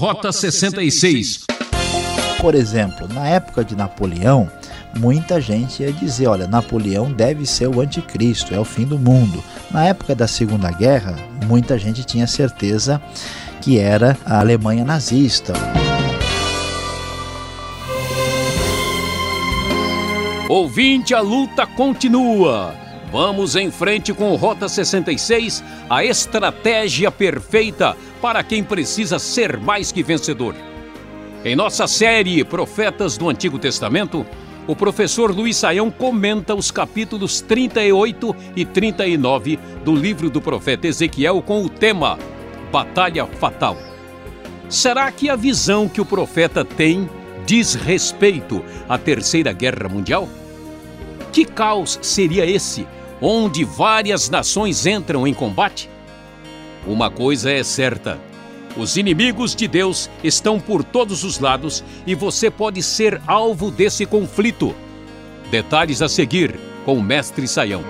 Rota 66. Por exemplo, na época de Napoleão, muita gente ia dizer: olha, Napoleão deve ser o anticristo, é o fim do mundo. Na época da Segunda Guerra, muita gente tinha certeza que era a Alemanha nazista. Ouvinte, a luta continua. Vamos em frente com Rota 66, a estratégia perfeita para quem precisa ser mais que vencedor. Em nossa série Profetas do Antigo Testamento, o professor Luiz Saião comenta os capítulos 38 e 39 do livro do profeta Ezequiel com o tema Batalha Fatal. Será que a visão que o profeta tem diz respeito à Terceira Guerra Mundial? Que caos seria esse, onde várias nações entram em combate? Uma coisa é certa: os inimigos de Deus estão por todos os lados e você pode ser alvo desse conflito. Detalhes a seguir com o Mestre Saião.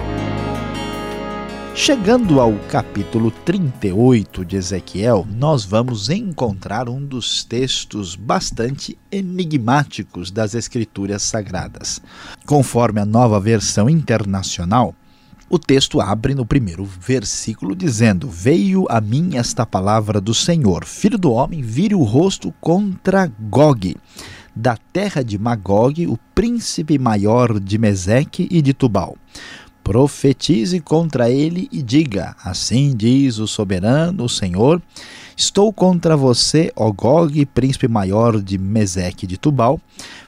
Chegando ao capítulo 38 de Ezequiel, nós vamos encontrar um dos textos bastante enigmáticos das Escrituras Sagradas. Conforme a nova versão internacional, o texto abre no primeiro versículo dizendo: Veio a mim esta palavra do Senhor, filho do homem, vire o rosto contra Gog, da terra de Magog, o príncipe maior de Meseque e de Tubal. Profetize contra ele e diga: Assim diz o soberano, o Senhor Estou contra você, ó Gog, príncipe maior de Meseque de Tubal.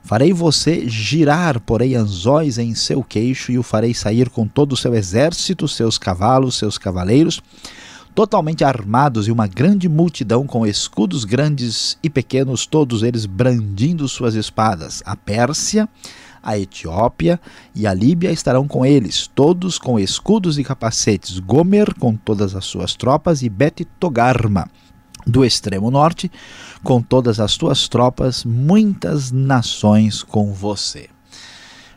Farei você girar, porém, anzóis em seu queixo, e o farei sair com todo o seu exército, seus cavalos, seus cavaleiros, totalmente armados, e uma grande multidão com escudos grandes e pequenos, todos eles brandindo suas espadas. A Pérsia a Etiópia e a Líbia estarão com eles, todos com escudos e capacetes, Gomer com todas as suas tropas e Bet Togarma do extremo norte, com todas as tuas tropas, muitas nações com você.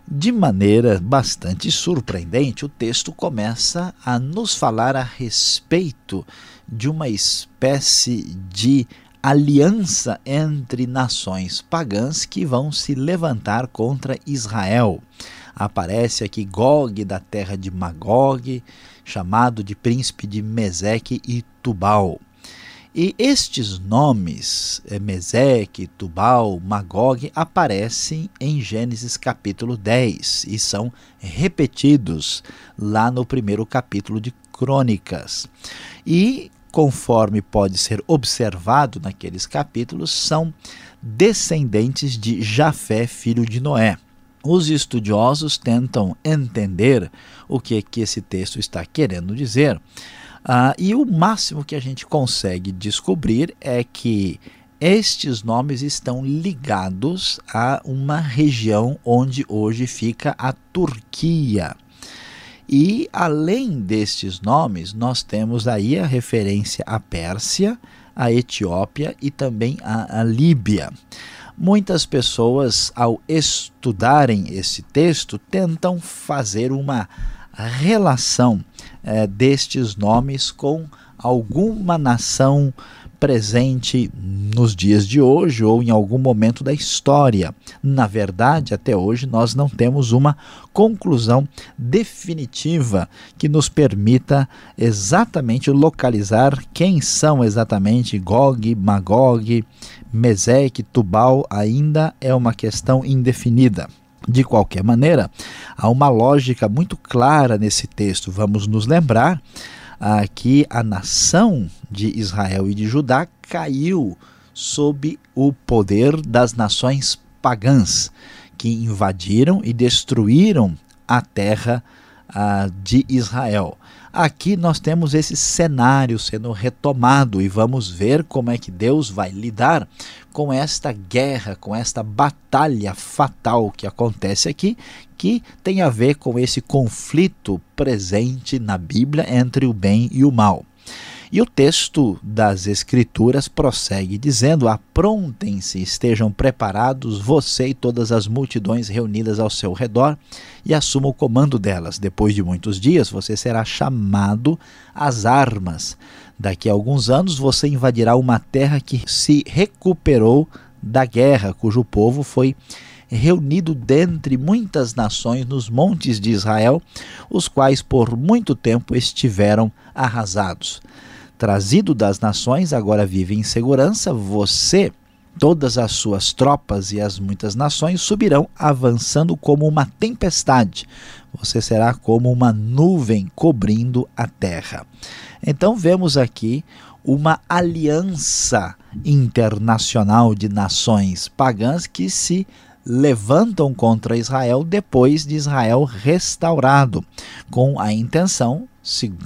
De maneira bastante surpreendente, o texto começa a nos falar a respeito de uma espécie de aliança entre nações pagãs que vão se levantar contra Israel. Aparece aqui Gog da terra de Magog, chamado de príncipe de Meseque e Tubal. E estes nomes, é, Meseque, Tubal, Magog, aparecem em Gênesis capítulo 10 e são repetidos lá no primeiro capítulo de Crônicas. E, conforme pode ser observado naqueles capítulos, são descendentes de Jafé, filho de Noé. Os estudiosos tentam entender o que, é que esse texto está querendo dizer ah, e o máximo que a gente consegue descobrir é que estes nomes estão ligados a uma região onde hoje fica a Turquia. E além destes nomes, nós temos aí a referência à Pérsia, à Etiópia e também à, à Líbia. Muitas pessoas, ao estudarem esse texto, tentam fazer uma relação é, destes nomes com alguma nação presente nos dias de hoje ou em algum momento da história. Na verdade, até hoje nós não temos uma conclusão definitiva que nos permita exatamente localizar quem são exatamente Gog, Magog, Mesec, Tubal, ainda é uma questão indefinida. De qualquer maneira, há uma lógica muito clara nesse texto. Vamos nos lembrar ah, que a nação de Israel e de Judá caiu sob o poder das nações pagãs que invadiram e destruíram a terra ah, de Israel. Aqui nós temos esse cenário sendo retomado e vamos ver como é que Deus vai lidar com esta guerra, com esta batalha fatal que acontece aqui, que tem a ver com esse conflito presente na Bíblia entre o bem e o mal. E o texto das Escrituras prossegue dizendo: Aprontem-se, estejam preparados, você e todas as multidões reunidas ao seu redor, e assuma o comando delas. Depois de muitos dias, você será chamado às armas. Daqui a alguns anos, você invadirá uma terra que se recuperou da guerra, cujo povo foi reunido dentre muitas nações nos montes de Israel, os quais por muito tempo estiveram arrasados. Trazido das nações, agora vive em segurança, você, todas as suas tropas e as muitas nações subirão avançando como uma tempestade. Você será como uma nuvem cobrindo a terra. Então vemos aqui uma aliança internacional de nações pagãs que se levantam contra Israel depois de Israel restaurado, com a intenção,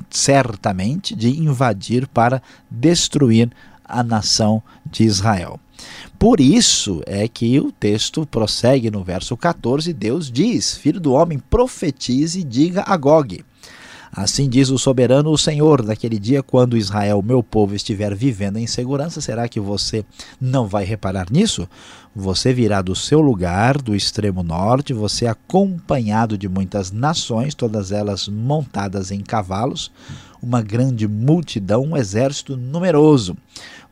certamente, de invadir para destruir a nação de Israel. Por isso é que o texto prossegue no verso 14, Deus diz: Filho do homem, profetize e diga a Gog Assim diz o soberano o Senhor, naquele dia quando Israel, meu povo, estiver vivendo em segurança, será que você não vai reparar nisso? Você virá do seu lugar, do extremo norte, você acompanhado de muitas nações, todas elas montadas em cavalos, uma grande multidão, um exército numeroso.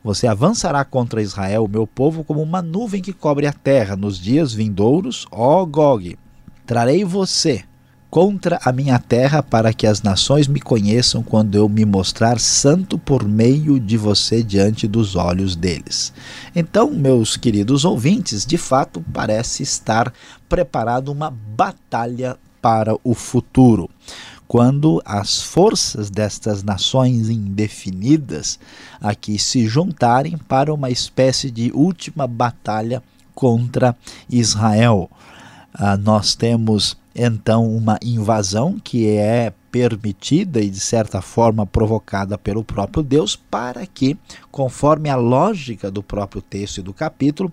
Você avançará contra Israel, meu povo, como uma nuvem que cobre a terra nos dias vindouros, ó Gog. Trarei você contra a minha terra, para que as nações me conheçam quando eu me mostrar santo por meio de você diante dos olhos deles. Então, meus queridos ouvintes, de fato parece estar preparado uma batalha para o futuro. Quando as forças destas nações indefinidas aqui se juntarem para uma espécie de última batalha contra Israel. Ah, nós temos então uma invasão que é permitida e de certa forma provocada pelo próprio Deus para que, conforme a lógica do próprio texto e do capítulo,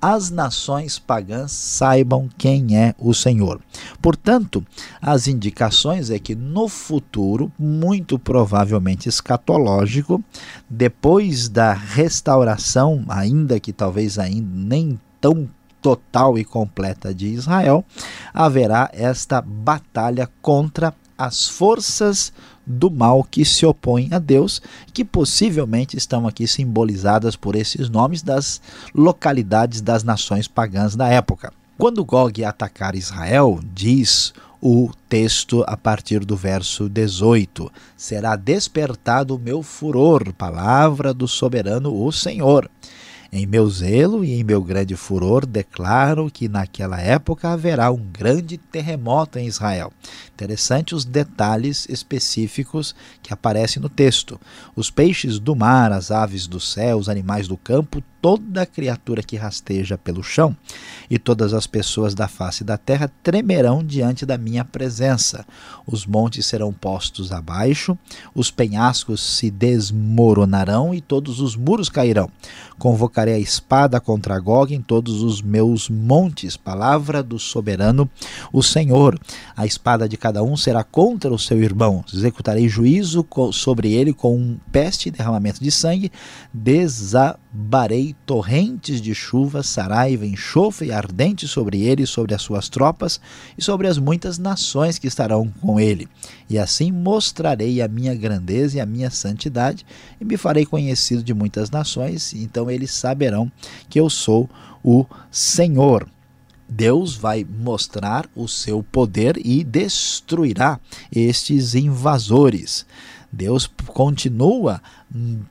as nações pagãs saibam quem é o Senhor. Portanto, as indicações é que no futuro, muito provavelmente escatológico, depois da restauração, ainda que talvez ainda nem tão total e completa de Israel, haverá esta batalha contra as forças do mal que se opõem a Deus, que possivelmente estão aqui simbolizadas por esses nomes das localidades das nações pagãs da época. Quando Gog atacar Israel, diz o texto a partir do verso 18: Será despertado o meu furor, palavra do soberano, o Senhor. Em meu zelo e em meu grande furor, declaro que naquela época haverá um grande terremoto em Israel. Interessante os detalhes específicos que aparecem no texto. Os peixes do mar, as aves do céu, os animais do campo, toda criatura que rasteja pelo chão e todas as pessoas da face da terra tremerão diante da minha presença. Os montes serão postos abaixo, os penhascos se desmoronarão e todos os muros cairão. Convocarei a espada contra Gog em todos os meus montes. Palavra do soberano, o Senhor. A espada de cada um será contra o seu irmão. Executarei juízo sobre ele com um peste e derramamento de sangue. Desabarei torrentes de chuva, saraiva, enxofre ardente sobre ele sobre as suas tropas e sobre as muitas nações que estarão com ele. E assim mostrarei a minha grandeza e a minha santidade e me farei conhecido de muitas nações, então eles saberão que eu sou o Senhor. Deus vai mostrar o seu poder e destruirá estes invasores. Deus continua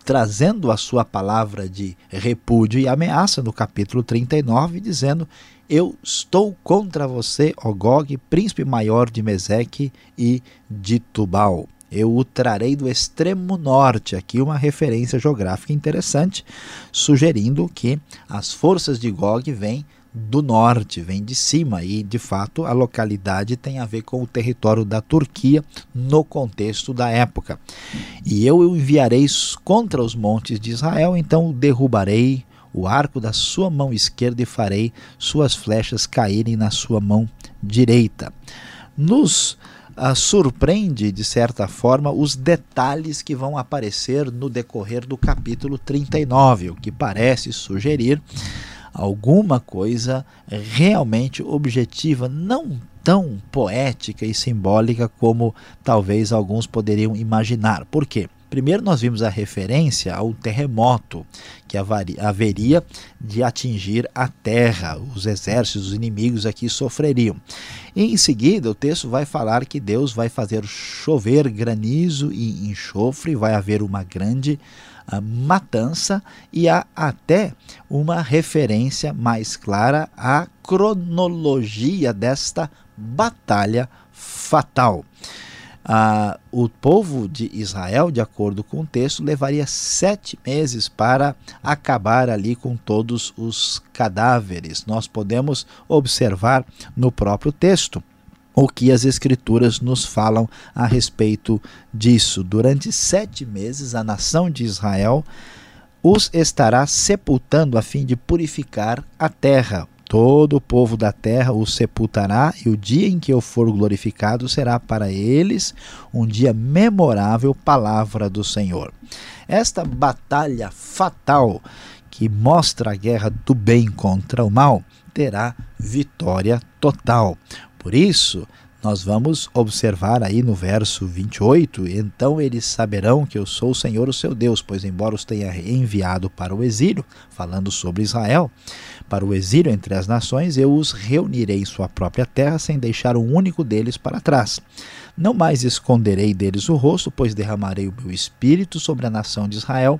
trazendo a sua palavra de repúdio e ameaça no capítulo 39, dizendo: Eu estou contra você, Ogog, príncipe maior de Meseque e de Tubal. Eu o trarei do extremo norte, aqui uma referência geográfica interessante, sugerindo que as forças de Gog vêm do norte, vem de cima e de fato a localidade tem a ver com o território da Turquia no contexto da época. E eu o enviarei contra os montes de Israel, então derrubarei o arco da sua mão esquerda e farei suas flechas caírem na sua mão direita. Nos uh, surpreende, de certa forma, os detalhes que vão aparecer no decorrer do capítulo 39, o que parece sugerir alguma coisa realmente objetiva, não tão poética e simbólica como talvez alguns poderiam imaginar. Por quê? Primeiro, nós vimos a referência ao terremoto que haveria de atingir a terra. Os exércitos os inimigos aqui sofreriam. E em seguida, o texto vai falar que Deus vai fazer chover granizo e enxofre, vai haver uma grande matança e há até uma referência mais clara à cronologia desta batalha fatal. Ah, o povo de Israel, de acordo com o texto, levaria sete meses para acabar ali com todos os cadáveres. Nós podemos observar no próprio texto o que as Escrituras nos falam a respeito disso. Durante sete meses, a nação de Israel os estará sepultando a fim de purificar a terra. Todo o povo da terra o sepultará, e o dia em que eu for glorificado será para eles um dia memorável, palavra do Senhor. Esta batalha fatal que mostra a guerra do bem contra o mal terá vitória total. Por isso, nós vamos observar aí no verso 28, então eles saberão que eu sou o Senhor o seu Deus, pois embora os tenha enviado para o exílio, falando sobre Israel, para o exílio entre as nações, eu os reunirei em sua própria terra, sem deixar um único deles para trás. Não mais esconderei deles o rosto, pois derramarei o meu espírito sobre a nação de Israel.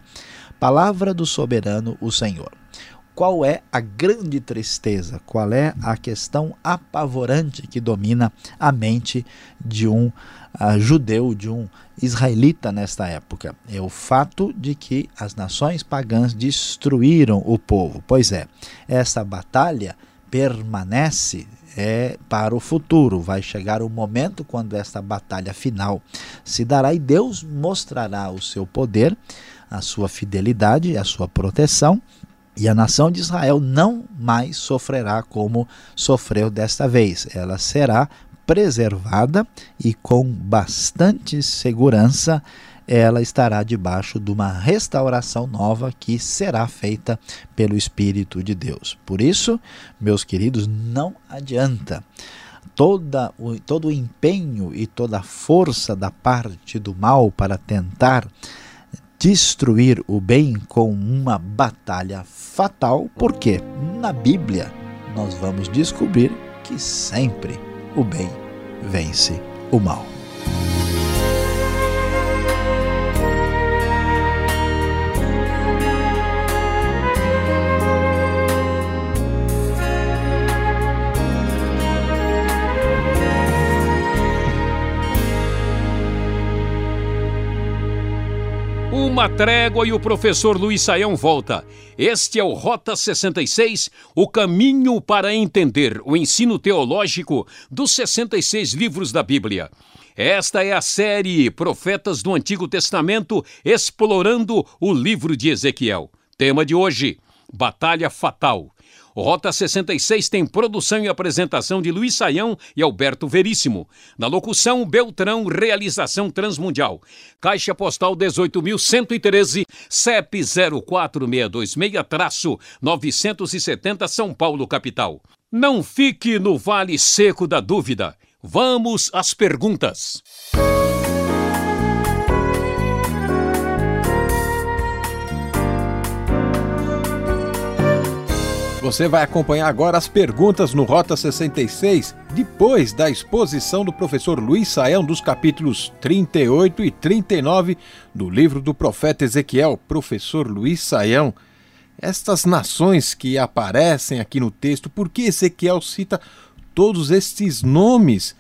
Palavra do soberano, o Senhor qual é a grande tristeza, qual é a questão apavorante que domina a mente de um uh, judeu, de um israelita nesta época. É o fato de que as nações pagãs destruíram o povo. Pois é, essa batalha permanece é para o futuro. Vai chegar o momento quando esta batalha final se dará e Deus mostrará o seu poder, a sua fidelidade, a sua proteção e a nação de Israel não mais sofrerá como sofreu desta vez. Ela será preservada e com bastante segurança ela estará debaixo de uma restauração nova que será feita pelo Espírito de Deus. Por isso, meus queridos, não adianta toda todo o empenho e toda a força da parte do mal para tentar destruir o bem com uma batalha fatal, porque na Bíblia nós vamos descobrir que sempre o bem vence o mal. Uma trégua e o professor Luiz Saião volta. Este é o Rota 66, o caminho para entender o ensino teológico dos 66 livros da Bíblia. Esta é a série Profetas do Antigo Testamento explorando o livro de Ezequiel. Tema de hoje: Batalha Fatal. Rota 66 tem produção e apresentação de Luiz Saião e Alberto Veríssimo. Na locução, Beltrão, realização Transmundial. Caixa Postal 18.113, CEP 04626-970 São Paulo, capital. Não fique no vale seco da dúvida. Vamos às perguntas. Você vai acompanhar agora as perguntas no Rota 66, depois da exposição do professor Luiz Saião dos capítulos 38 e 39 do livro do profeta Ezequiel. Professor Luiz Saião, estas nações que aparecem aqui no texto, por que Ezequiel cita todos estes nomes?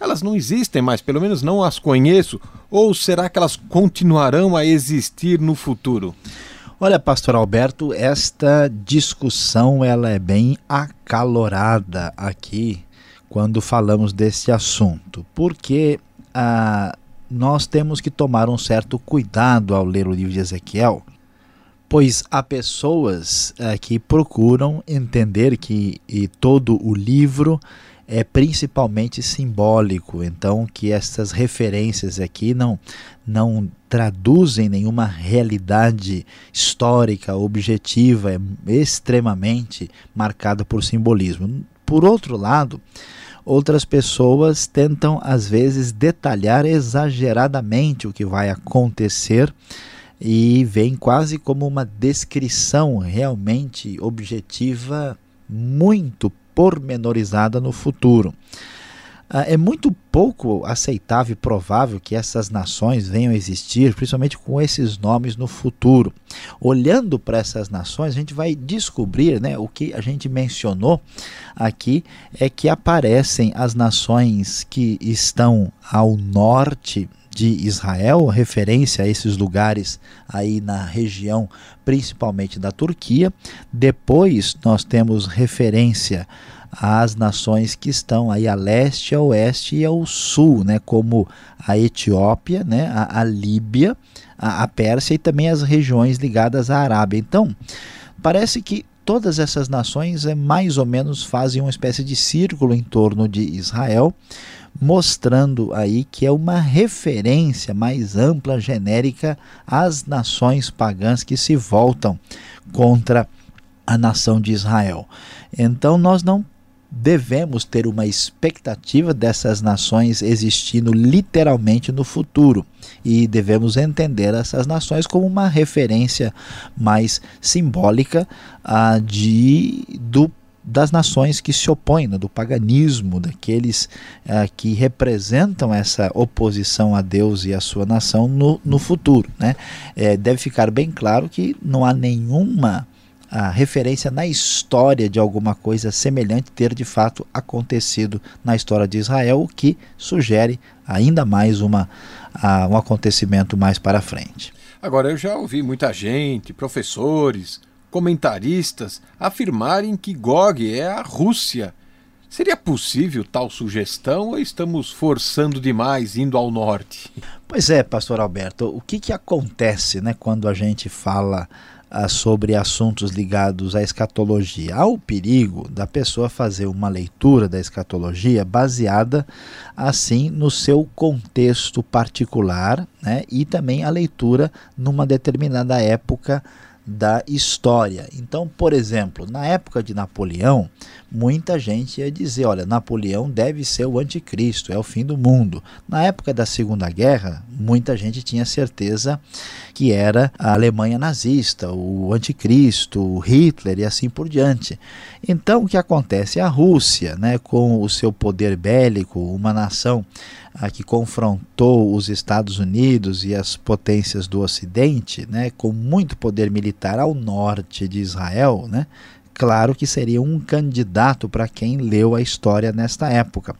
Elas não existem mais, pelo menos não as conheço, ou será que elas continuarão a existir no futuro? Olha, pastor Alberto, esta discussão ela é bem acalorada aqui quando falamos desse assunto, porque ah, nós temos que tomar um certo cuidado ao ler o livro de Ezequiel, Pois há pessoas uh, que procuram entender que todo o livro é principalmente simbólico, então que essas referências aqui não, não traduzem nenhuma realidade histórica, objetiva, é extremamente marcada por simbolismo. Por outro lado, outras pessoas tentam às vezes detalhar exageradamente o que vai acontecer e vem quase como uma descrição realmente objetiva muito pormenorizada no futuro. Ah, é muito pouco aceitável e provável que essas nações venham a existir, principalmente com esses nomes no futuro. Olhando para essas nações, a gente vai descobrir, né, o que a gente mencionou aqui é que aparecem as nações que estão ao norte de Israel, referência a esses lugares aí na região, principalmente da Turquia. Depois nós temos referência às nações que estão aí a leste, a oeste e ao sul, né, como a Etiópia, né, a, a Líbia, a, a Pérsia e também as regiões ligadas à Arábia. Então, parece que todas essas nações é, mais ou menos fazem uma espécie de círculo em torno de Israel, mostrando aí que é uma referência mais ampla, genérica às nações pagãs que se voltam contra a nação de Israel. Então nós não devemos ter uma expectativa dessas nações existindo literalmente no futuro e devemos entender essas nações como uma referência mais simbólica uh, de do das nações que se opõem, né, do paganismo, daqueles uh, que representam essa oposição a Deus e a sua nação no, no futuro. Né? É, deve ficar bem claro que não há nenhuma a referência na história de alguma coisa semelhante ter de fato acontecido na história de Israel, o que sugere ainda mais uma, a, um acontecimento mais para frente. Agora, eu já ouvi muita gente, professores, comentaristas, afirmarem que Gog é a Rússia. Seria possível tal sugestão ou estamos forçando demais indo ao norte? Pois é, pastor Alberto, o que, que acontece né, quando a gente fala sobre assuntos ligados à escatologia. Há o perigo da pessoa fazer uma leitura da escatologia baseada assim no seu contexto particular né, e também a leitura numa determinada época da história. Então, por exemplo, na época de Napoleão, muita gente ia dizer: olha, Napoleão deve ser o anticristo, é o fim do mundo. Na época da Segunda Guerra, muita gente tinha certeza que era a Alemanha nazista, o anticristo, o Hitler e assim por diante. Então, o que acontece? A Rússia, né, com o seu poder bélico, uma nação que confrontou os Estados Unidos e as potências do Ocidente, né, com muito poder militar ao norte de Israel, né, claro que seria um candidato para quem leu a história nesta época.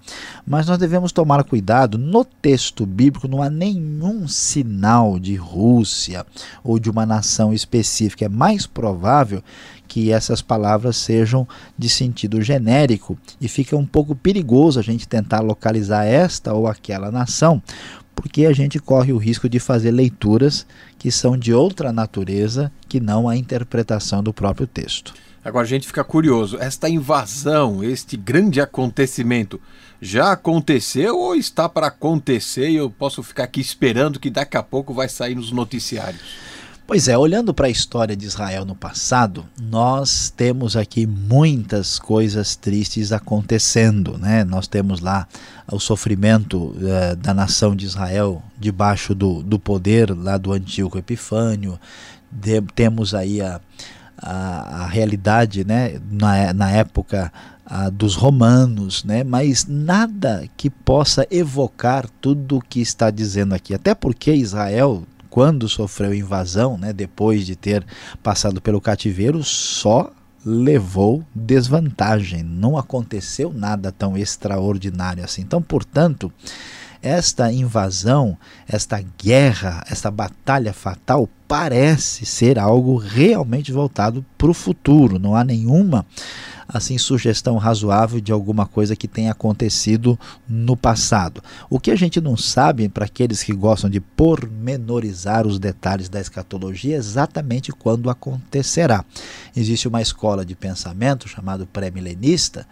Mas nós devemos tomar cuidado, no texto bíblico não há nenhum sinal de Rússia ou de uma nação específica. É mais provável que essas palavras sejam de sentido genérico e fica um pouco perigoso a gente tentar localizar esta ou aquela nação, porque a gente corre o risco de fazer leituras que são de outra natureza que não a interpretação do próprio texto. Agora a gente fica curioso, esta invasão, este grande acontecimento, já aconteceu ou está para acontecer e eu posso ficar aqui esperando que daqui a pouco vai sair nos noticiários? Pois é, olhando para a história de Israel no passado, nós temos aqui muitas coisas tristes acontecendo. Né? Nós temos lá o sofrimento uh, da nação de Israel debaixo do, do poder lá do Antíoco Epifânio, de, temos aí a, a, a realidade né, na, na época a, dos romanos, né, mas nada que possa evocar tudo o que está dizendo aqui. Até porque Israel, quando sofreu invasão, né, depois de ter passado pelo cativeiro, só levou desvantagem. Não aconteceu nada tão extraordinário assim. Então, portanto, esta invasão, esta guerra, esta batalha fatal parece ser algo realmente voltado para o futuro. Não há nenhuma assim sugestão razoável de alguma coisa que tenha acontecido no passado. O que a gente não sabe, para aqueles que gostam de pormenorizar os detalhes da escatologia, é exatamente quando acontecerá. Existe uma escola de pensamento chamado pré-milenista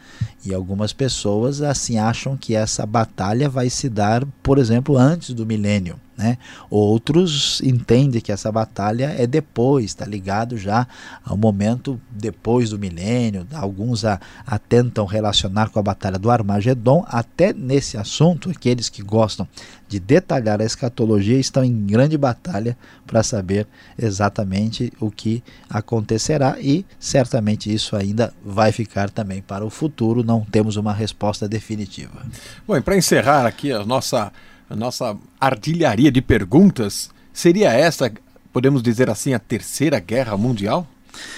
e algumas pessoas assim acham que essa batalha vai se dar, por exemplo, antes do milênio. Né? Outros entendem que essa batalha é depois, está ligado já ao momento depois do milênio. Alguns a, a, tentam relacionar com a batalha do Armagedon. Até nesse assunto, aqueles que gostam de detalhar a escatologia estão em grande batalha para saber exatamente o que acontecerá e certamente isso ainda vai ficar também para o futuro. Não temos uma resposta definitiva. Bom, para encerrar aqui a nossa a nossa artilharia de perguntas, seria essa, podemos dizer assim, a terceira guerra mundial?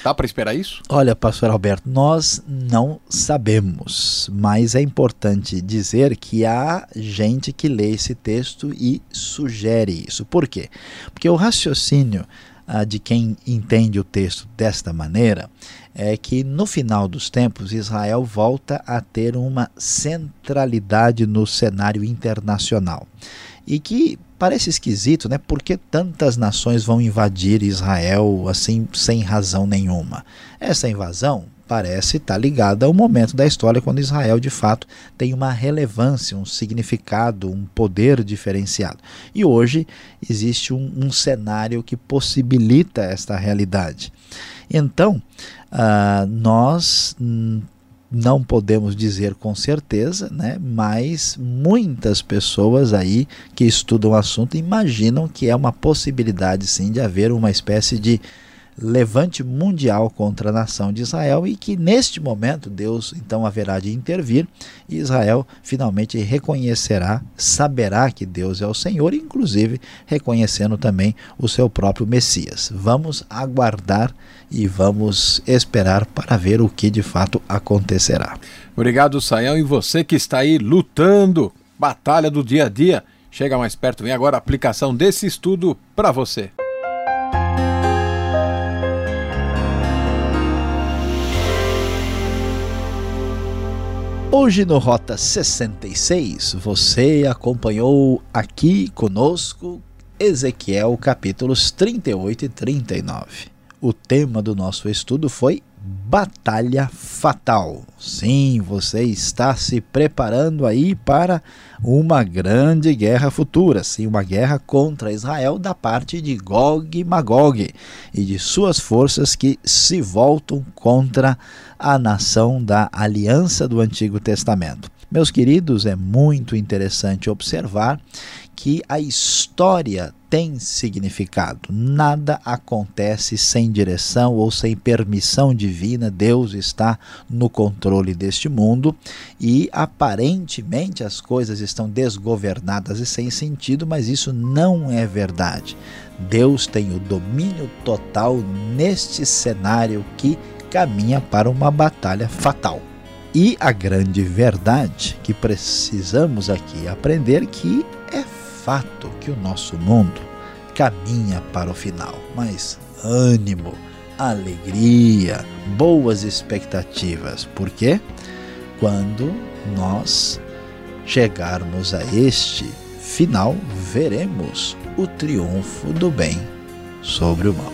Dá para esperar isso? Olha, pastor Alberto, nós não sabemos, mas é importante dizer que há gente que lê esse texto e sugere isso. Por quê? Porque o raciocínio ah, de quem entende o texto desta maneira é que no final dos tempos Israel volta a ter uma centralidade no cenário internacional e que parece esquisito, né? Por que tantas nações vão invadir Israel assim sem razão nenhuma? Essa invasão parece estar ligada ao momento da história quando Israel de fato tem uma relevância, um significado, um poder diferenciado. E hoje existe um, um cenário que possibilita esta realidade. Então, uh, nós não podemos dizer com certeza, né? mas muitas pessoas aí que estudam o assunto imaginam que é uma possibilidade sim de haver uma espécie de levante mundial contra a nação de Israel e que neste momento Deus então haverá de intervir e Israel finalmente reconhecerá, saberá que Deus é o Senhor, inclusive reconhecendo também o seu próprio Messias. Vamos aguardar e vamos esperar para ver o que de fato acontecerá. Obrigado, Saião, e você que está aí lutando, batalha do dia a dia. Chega mais perto, vem agora a aplicação desse estudo para você. Hoje no Rota 66, você acompanhou aqui conosco Ezequiel capítulos 38 e 39. O tema do nosso estudo foi Batalha Fatal. Sim, você está se preparando aí para uma grande guerra futura, sim, uma guerra contra Israel da parte de Gog e Magog e de suas forças que se voltam contra a nação da aliança do Antigo Testamento. Meus queridos, é muito interessante observar que a história tem significado. Nada acontece sem direção ou sem permissão divina. Deus está no controle deste mundo e aparentemente as coisas estão desgovernadas e sem sentido, mas isso não é verdade. Deus tem o domínio total neste cenário que caminha para uma batalha fatal. E a grande verdade que precisamos aqui aprender que é fato que o nosso mundo caminha para o final, mas ânimo, alegria, boas expectativas. Por quê? Quando nós chegarmos a este final, veremos o triunfo do bem sobre o mal.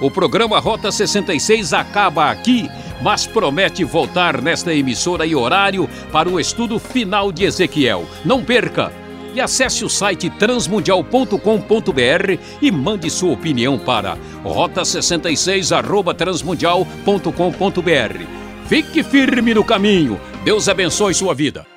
O programa Rota 66 acaba aqui, mas promete voltar nesta emissora e horário para o estudo final de Ezequiel. Não perca! E acesse o site transmundial.com.br e mande sua opinião para rota66@transmundial.com.br. Fique firme no caminho. Deus abençoe sua vida.